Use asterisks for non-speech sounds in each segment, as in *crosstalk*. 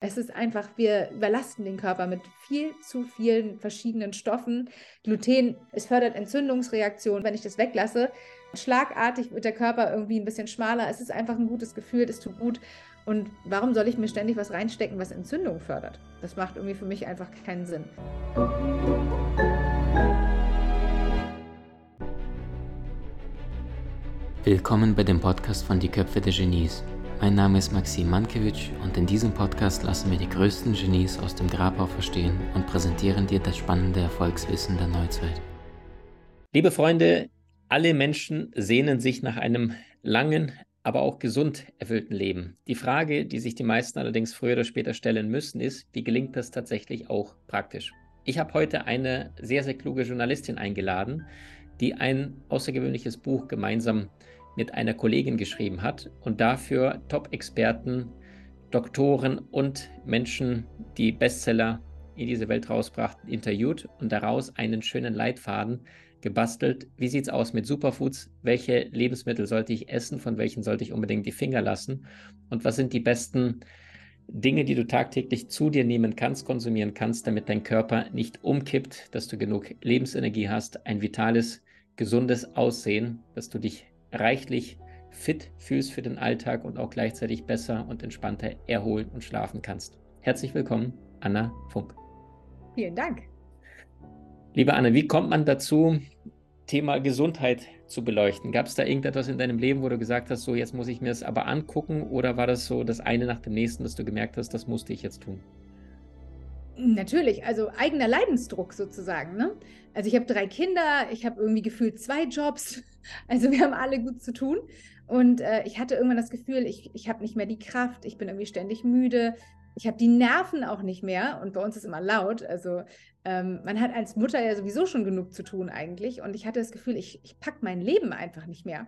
Es ist einfach, wir überlasten den Körper mit viel zu vielen verschiedenen Stoffen. Gluten, es fördert Entzündungsreaktionen. Wenn ich das weglasse, schlagartig wird der Körper irgendwie ein bisschen schmaler. Es ist einfach ein gutes Gefühl, es tut gut. Und warum soll ich mir ständig was reinstecken, was Entzündung fördert? Das macht irgendwie für mich einfach keinen Sinn. Willkommen bei dem Podcast von Die Köpfe der Genies. Mein Name ist Maxim Mankewitsch und in diesem Podcast lassen wir die größten Genies aus dem Grabau verstehen und präsentieren dir das spannende Erfolgswissen der Neuzeit. Liebe Freunde, alle Menschen sehnen sich nach einem langen, aber auch gesund erfüllten Leben. Die Frage, die sich die meisten allerdings früher oder später stellen müssen, ist, wie gelingt das tatsächlich auch praktisch? Ich habe heute eine sehr, sehr kluge Journalistin eingeladen, die ein außergewöhnliches Buch gemeinsam mit einer Kollegin geschrieben hat und dafür Top-Experten, Doktoren und Menschen, die Bestseller in diese Welt rausbrachten, interviewt und daraus einen schönen Leitfaden gebastelt. Wie sieht es aus mit Superfoods? Welche Lebensmittel sollte ich essen? Von welchen sollte ich unbedingt die Finger lassen? Und was sind die besten Dinge, die du tagtäglich zu dir nehmen kannst, konsumieren kannst, damit dein Körper nicht umkippt, dass du genug Lebensenergie hast, ein vitales, gesundes Aussehen, dass du dich reichlich fit fühlst für den Alltag und auch gleichzeitig besser und entspannter erholen und schlafen kannst. Herzlich willkommen, Anna Funk. Vielen Dank. Liebe Anna, wie kommt man dazu, Thema Gesundheit zu beleuchten? Gab es da irgendetwas in deinem Leben, wo du gesagt hast, so jetzt muss ich mir das aber angucken oder war das so das eine nach dem nächsten, dass du gemerkt hast, das musste ich jetzt tun? Natürlich, also eigener Leidensdruck sozusagen. Ne? Also ich habe drei Kinder, ich habe irgendwie gefühlt zwei Jobs, *laughs* also wir haben alle gut zu tun. Und äh, ich hatte irgendwann das Gefühl, ich, ich habe nicht mehr die Kraft, ich bin irgendwie ständig müde, ich habe die Nerven auch nicht mehr und bei uns ist immer laut. Also ähm, man hat als Mutter ja sowieso schon genug zu tun eigentlich. Und ich hatte das Gefühl, ich, ich packe mein Leben einfach nicht mehr.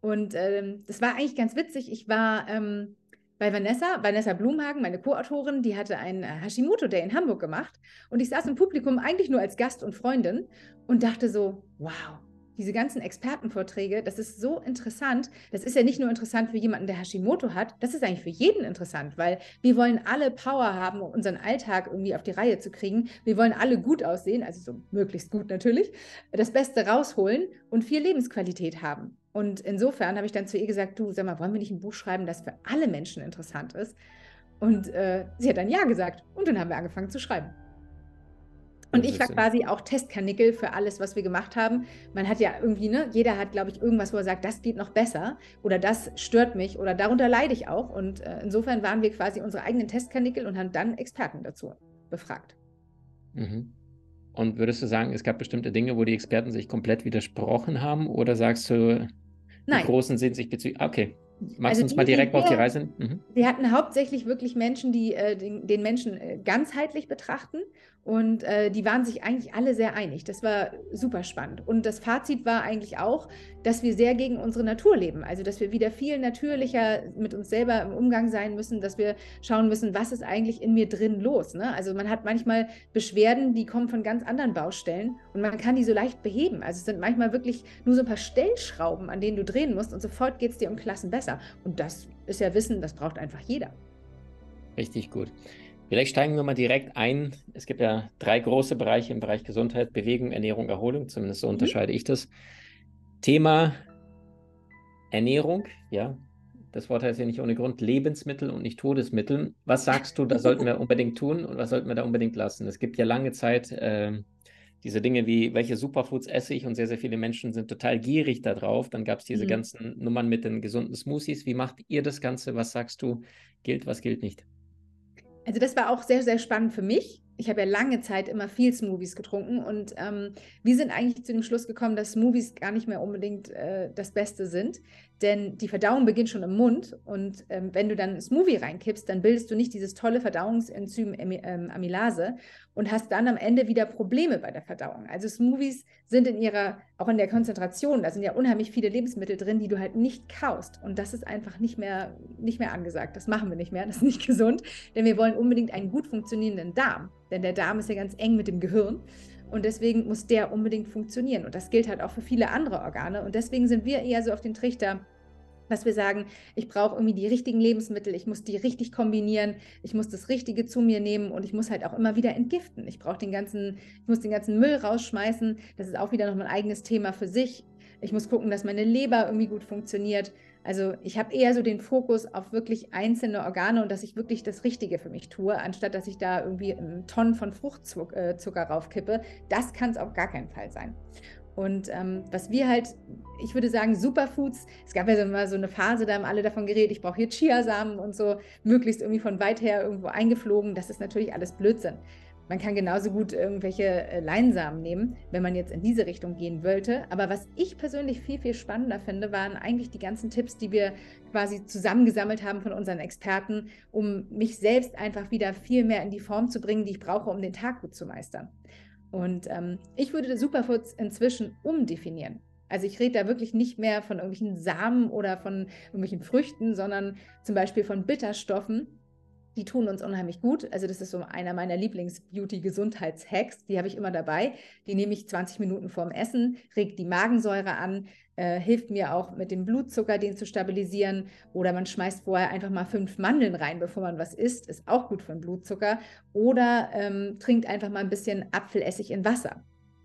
Und ähm, das war eigentlich ganz witzig. Ich war ähm, bei Vanessa, Vanessa Blumhagen, meine Co-Autorin, die hatte einen äh, Hashimoto Day in Hamburg gemacht. Und ich saß im Publikum eigentlich nur als Gast und Freundin und dachte so, wow, diese ganzen Expertenvorträge, das ist so interessant. Das ist ja nicht nur interessant für jemanden, der Hashimoto hat, das ist eigentlich für jeden interessant, weil wir wollen alle Power haben, um unseren Alltag irgendwie auf die Reihe zu kriegen. Wir wollen alle gut aussehen, also so möglichst gut natürlich, das Beste rausholen und viel Lebensqualität haben. Und insofern habe ich dann zu ihr gesagt, du, sag mal, wollen wir nicht ein Buch schreiben, das für alle Menschen interessant ist? Und äh, sie hat dann ja gesagt. Und dann haben wir angefangen zu schreiben. Und ich war quasi auch Testkanickel für alles, was wir gemacht haben. Man hat ja irgendwie, ne, jeder hat, glaube ich, irgendwas, wo er sagt, das geht noch besser oder das stört mich oder darunter leide ich auch. Und äh, insofern waren wir quasi unsere eigenen Testkanickel und haben dann Experten dazu befragt. Mhm. Und würdest du sagen, es gab bestimmte Dinge, wo die Experten sich komplett widersprochen haben? Oder sagst du, die Nein. Großen sind sich bezüglich. Okay. Magst also du uns mal direkt auf die Reise? Mhm. Wir hatten hauptsächlich wirklich Menschen, die äh, den, den, Menschen äh, ganzheitlich betrachten und äh, die waren sich eigentlich alle sehr einig. Das war super spannend. Und das Fazit war eigentlich auch, dass wir sehr gegen unsere Natur leben. Also, dass wir wieder viel natürlicher mit uns selber im Umgang sein müssen, dass wir schauen müssen, was ist eigentlich in mir drin los. Ne? Also, man hat manchmal Beschwerden, die kommen von ganz anderen Baustellen und man kann die so leicht beheben. Also, es sind manchmal wirklich nur so ein paar Stellschrauben, an denen du drehen musst und sofort geht es dir um Klassen besser. Und das ist ja Wissen, das braucht einfach jeder. Richtig gut. Vielleicht steigen wir mal direkt ein. Es gibt ja drei große Bereiche im Bereich Gesundheit, Bewegung, Ernährung, Erholung. Zumindest so mhm. unterscheide ich das. Thema Ernährung, ja. Das Wort heißt ja nicht ohne Grund Lebensmittel und nicht Todesmittel. Was sagst du, da sollten wir *laughs* unbedingt tun und was sollten wir da unbedingt lassen? Es gibt ja lange Zeit äh, diese Dinge wie, welche Superfoods esse ich und sehr, sehr viele Menschen sind total gierig darauf. Dann gab es diese mhm. ganzen Nummern mit den gesunden Smoothies. Wie macht ihr das Ganze? Was sagst du, gilt, was gilt nicht? Also das war auch sehr, sehr spannend für mich. Ich habe ja lange Zeit immer viel Smoothies getrunken und ähm, wir sind eigentlich zu dem Schluss gekommen, dass Smoothies gar nicht mehr unbedingt äh, das Beste sind, denn die Verdauung beginnt schon im Mund und ähm, wenn du dann Smoothie reinkippst, dann bildest du nicht dieses tolle Verdauungsenzym ähm, Amylase und hast dann am Ende wieder Probleme bei der Verdauung. Also Smoothies sind in ihrer, auch in der Konzentration, da sind ja unheimlich viele Lebensmittel drin, die du halt nicht kaust. Und das ist einfach nicht mehr, nicht mehr angesagt. Das machen wir nicht mehr, das ist nicht *laughs* gesund, denn wir wollen unbedingt einen gut funktionierenden Darm. Denn der Darm ist ja ganz eng mit dem Gehirn. Und deswegen muss der unbedingt funktionieren. Und das gilt halt auch für viele andere Organe. Und deswegen sind wir eher so auf den Trichter, dass wir sagen, ich brauche irgendwie die richtigen Lebensmittel, ich muss die richtig kombinieren, ich muss das Richtige zu mir nehmen und ich muss halt auch immer wieder entgiften. Ich brauche den ganzen, ich muss den ganzen Müll rausschmeißen. Das ist auch wieder noch ein eigenes Thema für sich. Ich muss gucken, dass meine Leber irgendwie gut funktioniert. Also ich habe eher so den Fokus auf wirklich einzelne Organe und dass ich wirklich das Richtige für mich tue, anstatt dass ich da irgendwie Tonnen von Fruchtzucker äh, raufkippe. Das kann es auf gar keinen Fall sein. Und ähm, was wir halt, ich würde sagen, Superfoods, es gab ja so mal so eine Phase, da haben alle davon geredet, ich brauche hier Chiasamen und so, möglichst irgendwie von weit her irgendwo eingeflogen. Das ist natürlich alles Blödsinn. Man kann genauso gut irgendwelche äh, Leinsamen nehmen, wenn man jetzt in diese Richtung gehen wollte. Aber was ich persönlich viel, viel spannender finde, waren eigentlich die ganzen Tipps, die wir quasi zusammengesammelt haben von unseren Experten, um mich selbst einfach wieder viel mehr in die Form zu bringen, die ich brauche, um den Tag gut zu meistern. Und ähm, ich würde Superfoods inzwischen umdefinieren. Also ich rede da wirklich nicht mehr von irgendwelchen Samen oder von irgendwelchen Früchten, sondern zum Beispiel von Bitterstoffen, die tun uns unheimlich gut. Also das ist so einer meiner Lieblings-Beauty-Gesundheits-Hacks. Die habe ich immer dabei. Die nehme ich 20 Minuten vorm Essen, regt die Magensäure an, äh, hilft mir auch mit dem Blutzucker, den zu stabilisieren. Oder man schmeißt vorher einfach mal fünf Mandeln rein, bevor man was isst. Ist auch gut für den Blutzucker. Oder ähm, trinkt einfach mal ein bisschen Apfelessig in Wasser.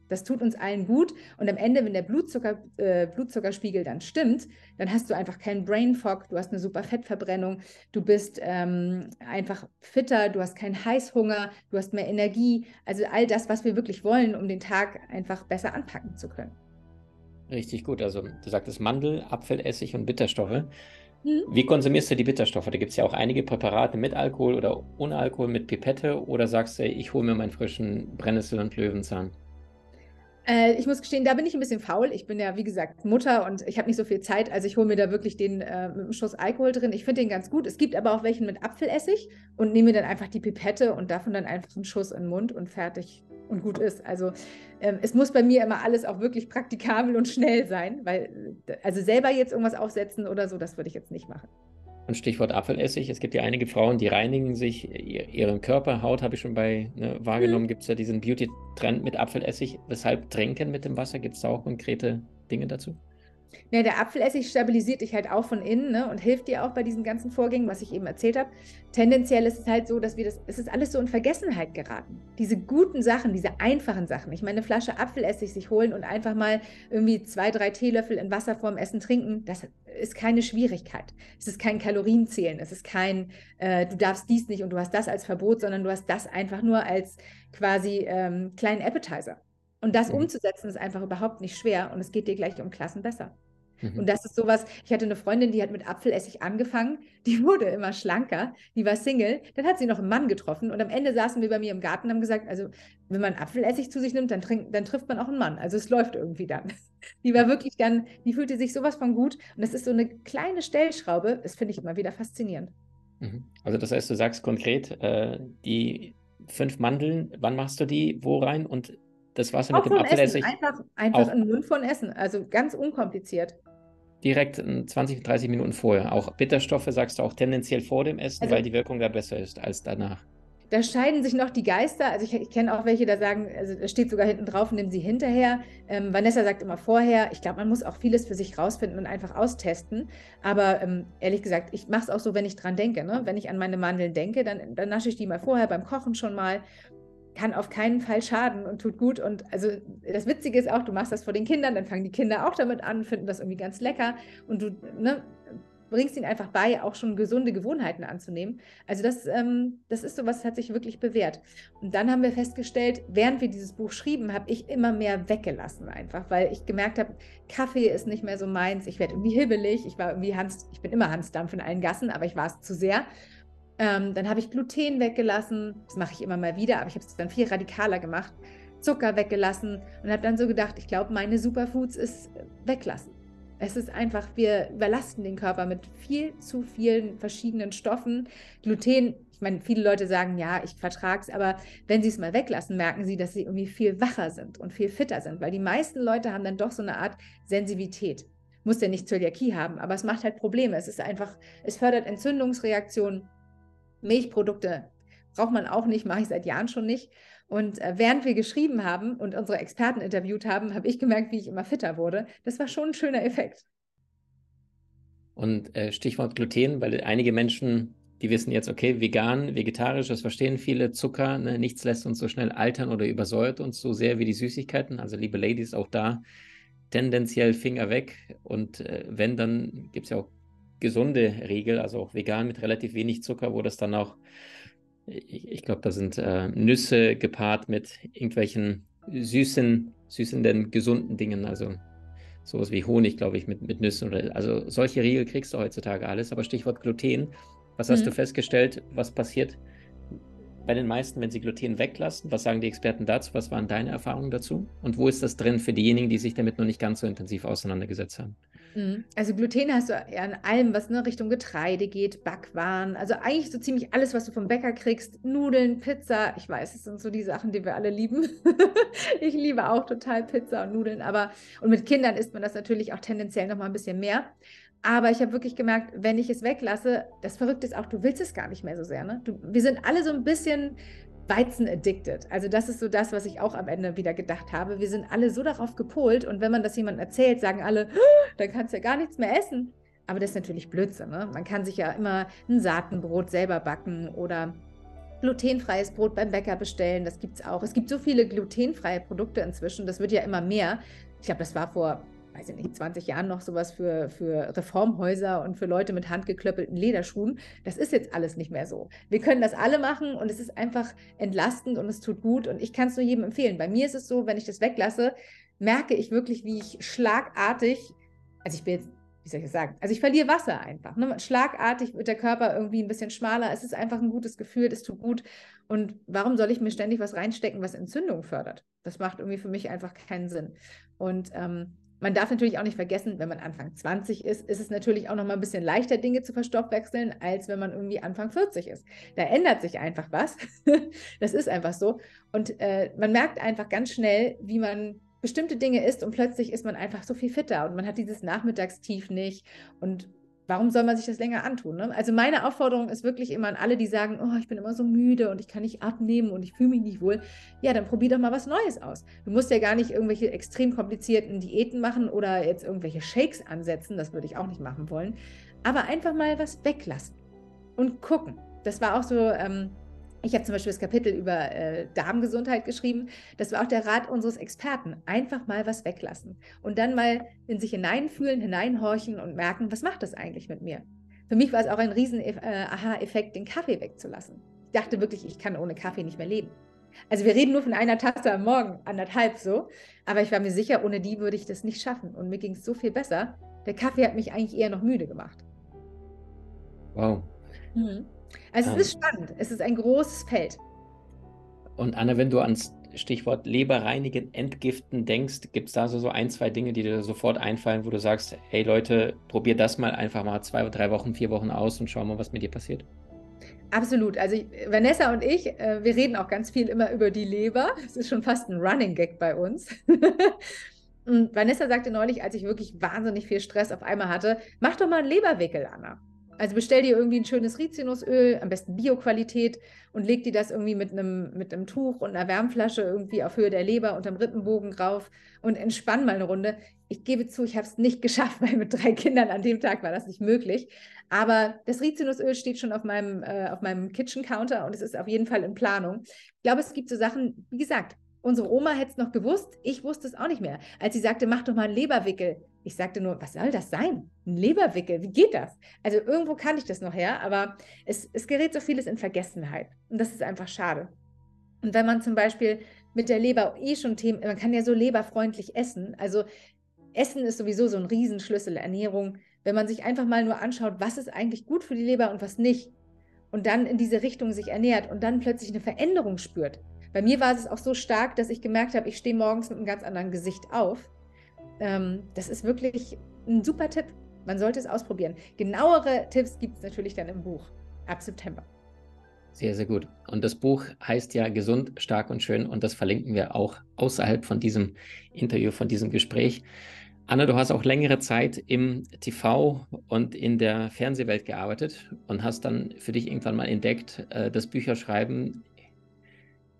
Das tut uns allen gut. Und am Ende, wenn der Blutzucker, äh, Blutzuckerspiegel dann stimmt, dann hast du einfach keinen Brain Fog, du hast eine super Fettverbrennung, du bist ähm, einfach fitter, du hast keinen Heißhunger, du hast mehr Energie. Also all das, was wir wirklich wollen, um den Tag einfach besser anpacken zu können. Richtig gut. Also du sagtest Mandel, Apfelessig und Bitterstoffe. Mhm. Wie konsumierst du die Bitterstoffe? Da gibt es ja auch einige Präparate mit Alkohol oder ohne Alkohol, mit Pipette. Oder sagst du, ich hole mir meinen frischen Brennnessel und Löwenzahn? Äh, ich muss gestehen, da bin ich ein bisschen faul. Ich bin ja, wie gesagt, Mutter und ich habe nicht so viel Zeit. Also ich hole mir da wirklich den äh, mit einem Schuss Alkohol drin. Ich finde den ganz gut. Es gibt aber auch welchen mit Apfelessig und nehme mir dann einfach die Pipette und davon dann einfach einen Schuss in den Mund und fertig und gut ist. Also ähm, es muss bei mir immer alles auch wirklich praktikabel und schnell sein, weil äh, also selber jetzt irgendwas aufsetzen oder so, das würde ich jetzt nicht machen. Und Stichwort Apfelessig. Es gibt ja einige Frauen, die reinigen sich ihren Körper. Haut habe ich schon bei ne, wahrgenommen. Mhm. Gibt es ja diesen Beauty-Trend mit Apfelessig. Weshalb tränken mit dem Wasser? Gibt es da auch konkrete Dinge dazu? Ja, der Apfelessig stabilisiert dich halt auch von innen ne, und hilft dir auch bei diesen ganzen Vorgängen, was ich eben erzählt habe. Tendenziell ist es halt so, dass wir das, es ist alles so in Vergessenheit geraten. Diese guten Sachen, diese einfachen Sachen. Ich meine, eine Flasche Apfelessig sich holen und einfach mal irgendwie zwei, drei Teelöffel in Wasser vorm Essen trinken, das ist keine Schwierigkeit. Es ist kein Kalorienzählen, es ist kein, äh, du darfst dies nicht und du hast das als Verbot, sondern du hast das einfach nur als quasi ähm, kleinen Appetizer. Und das mhm. umzusetzen ist einfach überhaupt nicht schwer und es geht dir gleich um Klassen besser. Mhm. Und das ist sowas, ich hatte eine Freundin, die hat mit Apfelessig angefangen, die *laughs* wurde immer schlanker, die war Single, dann hat sie noch einen Mann getroffen und am Ende saßen wir bei mir im Garten und haben gesagt, also wenn man Apfelessig zu sich nimmt, dann, trink, dann trifft man auch einen Mann. Also es läuft irgendwie dann. *laughs* Die war wirklich dann, die fühlte sich sowas von gut und das ist so eine kleine Stellschraube, das finde ich immer wieder faszinierend. Mhm. Also das heißt, du sagst konkret, äh, die fünf Mandeln, wann machst du die wo rein und das Wasser auch mit dem Apfelessig? Einfach, einfach in den Mund von Essen, also ganz unkompliziert direkt 20, 30 Minuten vorher. Auch Bitterstoffe sagst du auch tendenziell vor dem Essen, also, weil die Wirkung da besser ist als danach. Da scheiden sich noch die Geister. Also ich, ich kenne auch welche, da sagen, also da steht sogar hinten drauf, nehmen sie hinterher. Ähm, Vanessa sagt immer vorher. Ich glaube, man muss auch vieles für sich rausfinden und einfach austesten. Aber ähm, ehrlich gesagt, ich mache es auch so, wenn ich dran denke. Ne? Wenn ich an meine Mandeln denke, dann, dann nasche ich die mal vorher beim Kochen schon mal kann auf keinen Fall schaden und tut gut. Und also das Witzige ist auch, du machst das vor den Kindern, dann fangen die Kinder auch damit an, finden das irgendwie ganz lecker und du ne, bringst ihnen einfach bei, auch schon gesunde Gewohnheiten anzunehmen. Also das, ähm, das ist so was, hat sich wirklich bewährt. Und dann haben wir festgestellt, während wir dieses Buch schrieben, habe ich immer mehr weggelassen einfach, weil ich gemerkt habe, Kaffee ist nicht mehr so meins. Ich werde irgendwie hibbelig. Ich war irgendwie Hans, ich bin immer Hansdampf in allen Gassen, aber ich war es zu sehr. Ähm, dann habe ich Gluten weggelassen. Das mache ich immer mal wieder, aber ich habe es dann viel radikaler gemacht. Zucker weggelassen und habe dann so gedacht, ich glaube, meine Superfoods ist weglassen. Es ist einfach, wir überlasten den Körper mit viel zu vielen verschiedenen Stoffen. Gluten, ich meine, viele Leute sagen, ja, ich vertrage es, aber wenn sie es mal weglassen, merken sie, dass sie irgendwie viel wacher sind und viel fitter sind, weil die meisten Leute haben dann doch so eine Art Sensitivität. Muss ja nicht Zöliakie haben, aber es macht halt Probleme. Es ist einfach, es fördert Entzündungsreaktionen Milchprodukte braucht man auch nicht, mache ich seit Jahren schon nicht. Und äh, während wir geschrieben haben und unsere Experten interviewt haben, habe ich gemerkt, wie ich immer fitter wurde. Das war schon ein schöner Effekt. Und äh, Stichwort Gluten, weil einige Menschen, die wissen jetzt, okay, vegan, vegetarisch, das verstehen viele, Zucker, ne, nichts lässt uns so schnell altern oder übersäuert uns so sehr wie die Süßigkeiten. Also liebe Ladies, auch da tendenziell Finger weg. Und äh, wenn, dann gibt es ja auch gesunde Regel, also auch vegan mit relativ wenig Zucker, wo das dann auch, ich, ich glaube, da sind äh, Nüsse gepaart mit irgendwelchen süßen, süßenden, gesunden Dingen, also sowas wie Honig, glaube ich, mit, mit Nüssen oder also solche Riegel kriegst du heutzutage alles. Aber Stichwort Gluten, was hast mhm. du festgestellt, was passiert bei den meisten, wenn sie Gluten weglassen? Was sagen die Experten dazu? Was waren deine Erfahrungen dazu? Und wo ist das drin für diejenigen, die sich damit noch nicht ganz so intensiv auseinandergesetzt haben? Also Gluten hast du ja in allem, was in Richtung Getreide geht, Backwaren, also eigentlich so ziemlich alles, was du vom Bäcker kriegst, Nudeln, Pizza. Ich weiß, das sind so die Sachen, die wir alle lieben. *laughs* ich liebe auch total Pizza und Nudeln, aber und mit Kindern isst man das natürlich auch tendenziell noch mal ein bisschen mehr. Aber ich habe wirklich gemerkt, wenn ich es weglasse, das Verrückte ist auch, du willst es gar nicht mehr so sehr. Ne? Du, wir sind alle so ein bisschen Weizen addicted. Also das ist so das, was ich auch am Ende wieder gedacht habe. Wir sind alle so darauf gepolt und wenn man das jemandem erzählt, sagen alle, dann kannst du ja gar nichts mehr essen. Aber das ist natürlich Blödsinn. Ne? Man kann sich ja immer ein Saatenbrot selber backen oder glutenfreies Brot beim Bäcker bestellen. Das gibt es auch. Es gibt so viele glutenfreie Produkte inzwischen. Das wird ja immer mehr. Ich glaube, das war vor weiß ich nicht, 20 Jahren noch sowas für, für Reformhäuser und für Leute mit handgeklöppelten Lederschuhen. Das ist jetzt alles nicht mehr so. Wir können das alle machen und es ist einfach entlastend und es tut gut und ich kann es nur jedem empfehlen. Bei mir ist es so, wenn ich das weglasse, merke ich wirklich, wie ich schlagartig, also ich bin jetzt wie soll ich das sagen? Also ich verliere Wasser einfach. Ne? Schlagartig wird der Körper irgendwie ein bisschen schmaler. Es ist einfach ein gutes Gefühl, es tut gut. Und warum soll ich mir ständig was reinstecken, was Entzündung fördert? Das macht irgendwie für mich einfach keinen Sinn. Und ähm, man darf natürlich auch nicht vergessen, wenn man Anfang 20 ist, ist es natürlich auch noch mal ein bisschen leichter, Dinge zu verstoffwechseln, als wenn man irgendwie Anfang 40 ist. Da ändert sich einfach was. *laughs* das ist einfach so. Und äh, man merkt einfach ganz schnell, wie man bestimmte Dinge isst und plötzlich ist man einfach so viel fitter und man hat dieses Nachmittagstief nicht und warum soll man sich das länger antun? Ne? Also meine Aufforderung ist wirklich immer an alle, die sagen, oh, ich bin immer so müde und ich kann nicht abnehmen und ich fühle mich nicht wohl. Ja, dann probier doch mal was Neues aus. Du musst ja gar nicht irgendwelche extrem komplizierten Diäten machen oder jetzt irgendwelche Shakes ansetzen. Das würde ich auch nicht machen wollen. Aber einfach mal was weglassen und gucken. Das war auch so ähm, ich habe zum Beispiel das Kapitel über äh, Darmgesundheit geschrieben. Das war auch der Rat unseres Experten. Einfach mal was weglassen und dann mal in sich hineinfühlen, hineinhorchen und merken, was macht das eigentlich mit mir? Für mich war es auch ein riesen äh, Aha-Effekt, den Kaffee wegzulassen. Ich dachte wirklich, ich kann ohne Kaffee nicht mehr leben. Also wir reden nur von einer Tasse am Morgen, anderthalb so. Aber ich war mir sicher, ohne die würde ich das nicht schaffen. Und mir ging es so viel besser. Der Kaffee hat mich eigentlich eher noch müde gemacht. Wow. Mhm. Also es ist spannend. Es ist ein großes Feld. Und Anna, wenn du ans Stichwort Leberreinigen, Entgiften denkst, gibt es da so, so ein, zwei Dinge, die dir sofort einfallen, wo du sagst, hey Leute, probier das mal einfach mal zwei, drei Wochen, vier Wochen aus und schau mal, was mit dir passiert? Absolut. Also Vanessa und ich, äh, wir reden auch ganz viel immer über die Leber. Es ist schon fast ein Running Gag bei uns. *laughs* und Vanessa sagte neulich, als ich wirklich wahnsinnig viel Stress auf einmal hatte, mach doch mal einen Leberwickel, Anna. Also bestell dir irgendwie ein schönes Rizinusöl, am besten Bio-Qualität und leg dir das irgendwie mit einem, mit einem Tuch und einer Wärmflasche irgendwie auf Höhe der Leber unterm Rippenbogen drauf und entspann mal eine Runde. Ich gebe zu, ich habe es nicht *laughs* geschafft, weil mit drei Kindern an dem Tag war das nicht möglich. Aber das Rizinusöl steht schon auf meinem, äh, auf meinem Kitchen-Counter und es ist auf jeden Fall in Planung. Ich glaube, es gibt so Sachen, wie gesagt, unsere Oma hätte es noch gewusst, ich wusste es auch nicht mehr. Als sie sagte, mach doch mal einen Leberwickel ich sagte nur, was soll das sein? Ein Leberwickel, wie geht das? Also irgendwo kann ich das noch her, aber es, es gerät so vieles in Vergessenheit. Und das ist einfach schade. Und wenn man zum Beispiel mit der Leber eh schon Themen, man kann ja so leberfreundlich essen. Also Essen ist sowieso so ein Riesenschlüssel Ernährung. Wenn man sich einfach mal nur anschaut, was ist eigentlich gut für die Leber und was nicht. Und dann in diese Richtung sich ernährt und dann plötzlich eine Veränderung spürt. Bei mir war es auch so stark, dass ich gemerkt habe, ich stehe morgens mit einem ganz anderen Gesicht auf ähm, das ist wirklich ein super Tipp. Man sollte es ausprobieren. Genauere Tipps gibt es natürlich dann im Buch ab September. Sehr, sehr gut. Und das Buch heißt ja Gesund, stark und schön und das verlinken wir auch außerhalb von diesem Interview, von diesem Gespräch. Anna, du hast auch längere Zeit im TV und in der Fernsehwelt gearbeitet und hast dann für dich irgendwann mal entdeckt, äh, das Bücherschreiben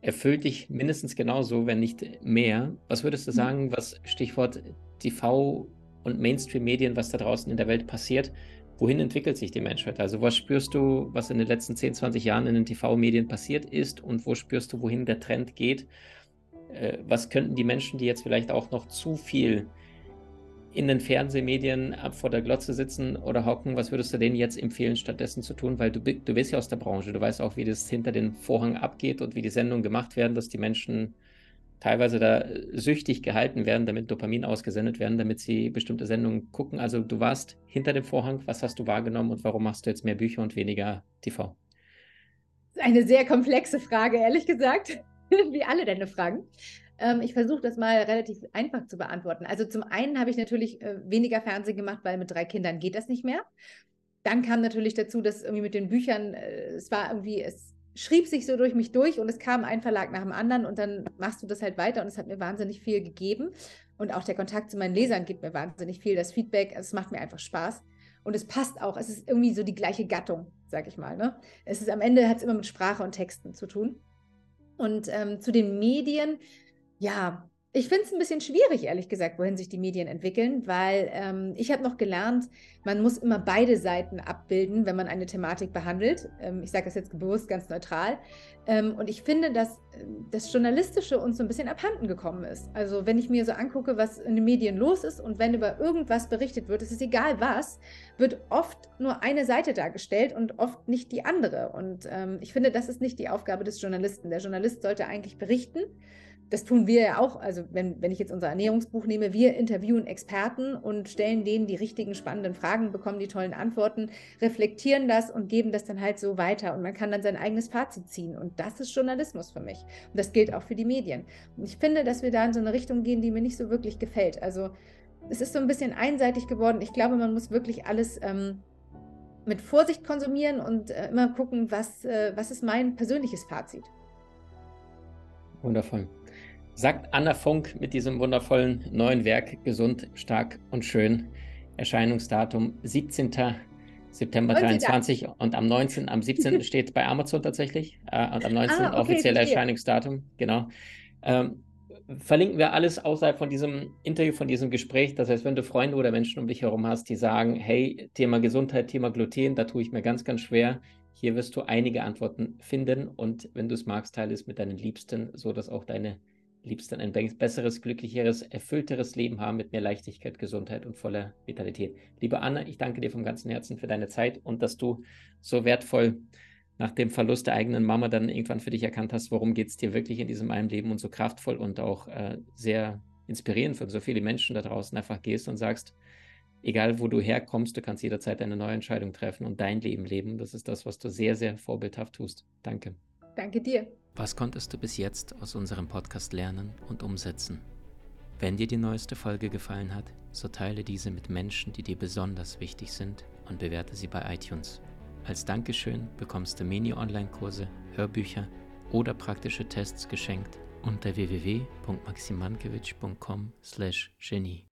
erfüllt dich mindestens genauso, wenn nicht mehr. Was würdest du mhm. sagen, was Stichwort TV und Mainstream-Medien, was da draußen in der Welt passiert, wohin entwickelt sich die Menschheit? Also was spürst du, was in den letzten 10, 20 Jahren in den TV-Medien passiert ist und wo spürst du, wohin der Trend geht? Äh, was könnten die Menschen, die jetzt vielleicht auch noch zu viel in den Fernsehmedien ab vor der Glotze sitzen oder hocken, was würdest du denen jetzt empfehlen, stattdessen zu tun? Weil du, du bist ja aus der Branche, du weißt auch, wie das hinter den Vorhang abgeht und wie die Sendungen gemacht werden, dass die Menschen teilweise da süchtig gehalten werden, damit Dopamin ausgesendet werden, damit sie bestimmte Sendungen gucken. Also du warst hinter dem Vorhang, was hast du wahrgenommen und warum machst du jetzt mehr Bücher und weniger TV? Eine sehr komplexe Frage, ehrlich gesagt, *laughs* wie alle deine Fragen. Ähm, ich versuche das mal relativ einfach zu beantworten. Also zum einen habe ich natürlich äh, weniger Fernsehen gemacht, weil mit drei Kindern geht das nicht mehr. Dann kam natürlich dazu, dass irgendwie mit den Büchern, äh, es war irgendwie, es schrieb sich so durch mich durch und es kam ein Verlag nach dem anderen und dann machst du das halt weiter und es hat mir wahnsinnig viel gegeben. Und auch der Kontakt zu meinen Lesern gibt mir wahnsinnig viel, das Feedback, es macht mir einfach Spaß. Und es passt auch, es ist irgendwie so die gleiche Gattung, sag ich mal. Ne? Es ist am Ende hat es immer mit Sprache und Texten zu tun. Und ähm, zu den Medien, ja, ich finde es ein bisschen schwierig, ehrlich gesagt, wohin sich die Medien entwickeln, weil ähm, ich habe noch gelernt, man muss immer beide Seiten abbilden, wenn man eine Thematik behandelt. Ähm, ich sage das jetzt bewusst ganz neutral. Ähm, und ich finde, dass ähm, das Journalistische uns so ein bisschen abhanden gekommen ist. Also wenn ich mir so angucke, was in den Medien los ist und wenn über irgendwas berichtet wird, es ist egal was, wird oft nur eine Seite dargestellt und oft nicht die andere. Und ähm, ich finde, das ist nicht die Aufgabe des Journalisten. Der Journalist sollte eigentlich berichten das tun wir ja auch, also wenn, wenn ich jetzt unser Ernährungsbuch nehme, wir interviewen Experten und stellen denen die richtigen spannenden Fragen, bekommen die tollen Antworten, reflektieren das und geben das dann halt so weiter und man kann dann sein eigenes Fazit ziehen und das ist Journalismus für mich und das gilt auch für die Medien. Und ich finde, dass wir da in so eine Richtung gehen, die mir nicht so wirklich gefällt. Also es ist so ein bisschen einseitig geworden. Ich glaube, man muss wirklich alles ähm, mit Vorsicht konsumieren und äh, immer gucken, was, äh, was ist mein persönliches Fazit. Wundervoll sagt Anna Funk mit diesem wundervollen neuen Werk Gesund, stark und schön. Erscheinungsdatum 17. September 23 und am 19. am 17. *laughs* steht bei Amazon tatsächlich äh, und am 19. Ah, okay, offizielle Erscheinungsdatum, genau. Ähm, verlinken wir alles außerhalb von diesem Interview, von diesem Gespräch. Das heißt, wenn du Freunde oder Menschen um dich herum hast, die sagen, hey, Thema Gesundheit, Thema Gluten, da tue ich mir ganz, ganz schwer. Hier wirst du einige Antworten finden und wenn du es magst, teile es mit deinen Liebsten, so dass auch deine Liebsten ein besseres, glücklicheres, erfüllteres Leben haben mit mehr Leichtigkeit, Gesundheit und voller Vitalität. Liebe Anna, ich danke dir vom ganzen Herzen für deine Zeit und dass du so wertvoll nach dem Verlust der eigenen Mama dann irgendwann für dich erkannt hast, worum geht es dir wirklich in diesem einen Leben und so kraftvoll und auch äh, sehr inspirierend für so viele Menschen da draußen einfach gehst und sagst, egal wo du herkommst, du kannst jederzeit eine neue Entscheidung treffen und dein Leben leben. Das ist das, was du sehr, sehr vorbildhaft tust. Danke. Danke dir. Was konntest du bis jetzt aus unserem Podcast lernen und umsetzen? Wenn dir die neueste Folge gefallen hat, so teile diese mit Menschen, die dir besonders wichtig sind und bewerte sie bei iTunes. Als Dankeschön bekommst du Mini-Online-Kurse, Hörbücher oder praktische Tests geschenkt unter www.maximankiewicz.com/genie.